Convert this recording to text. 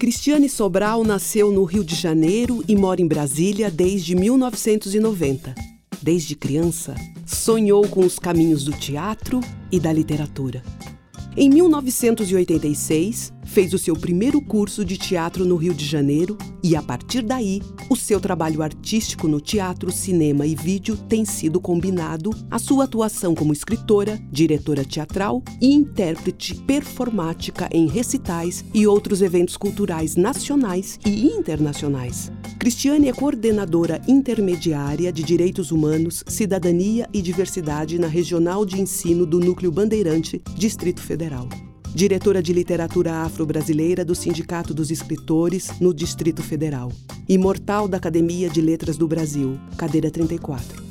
Cristiane Sobral nasceu no Rio de Janeiro e mora em Brasília desde 1990. Desde criança, sonhou com os caminhos do teatro e da literatura. Em 1986, fez o seu primeiro curso de teatro no Rio de Janeiro e, a partir daí, o seu trabalho artístico no teatro, cinema e vídeo tem sido combinado à sua atuação como escritora, diretora teatral e intérprete performática em recitais e outros eventos culturais nacionais e internacionais. Cristiane é coordenadora intermediária de Direitos Humanos, Cidadania e Diversidade na Regional de Ensino do Núcleo Bandeirante, Distrito Federal. Diretora de Literatura Afro-Brasileira do Sindicato dos Escritores no Distrito Federal. Imortal da Academia de Letras do Brasil, cadeira 34.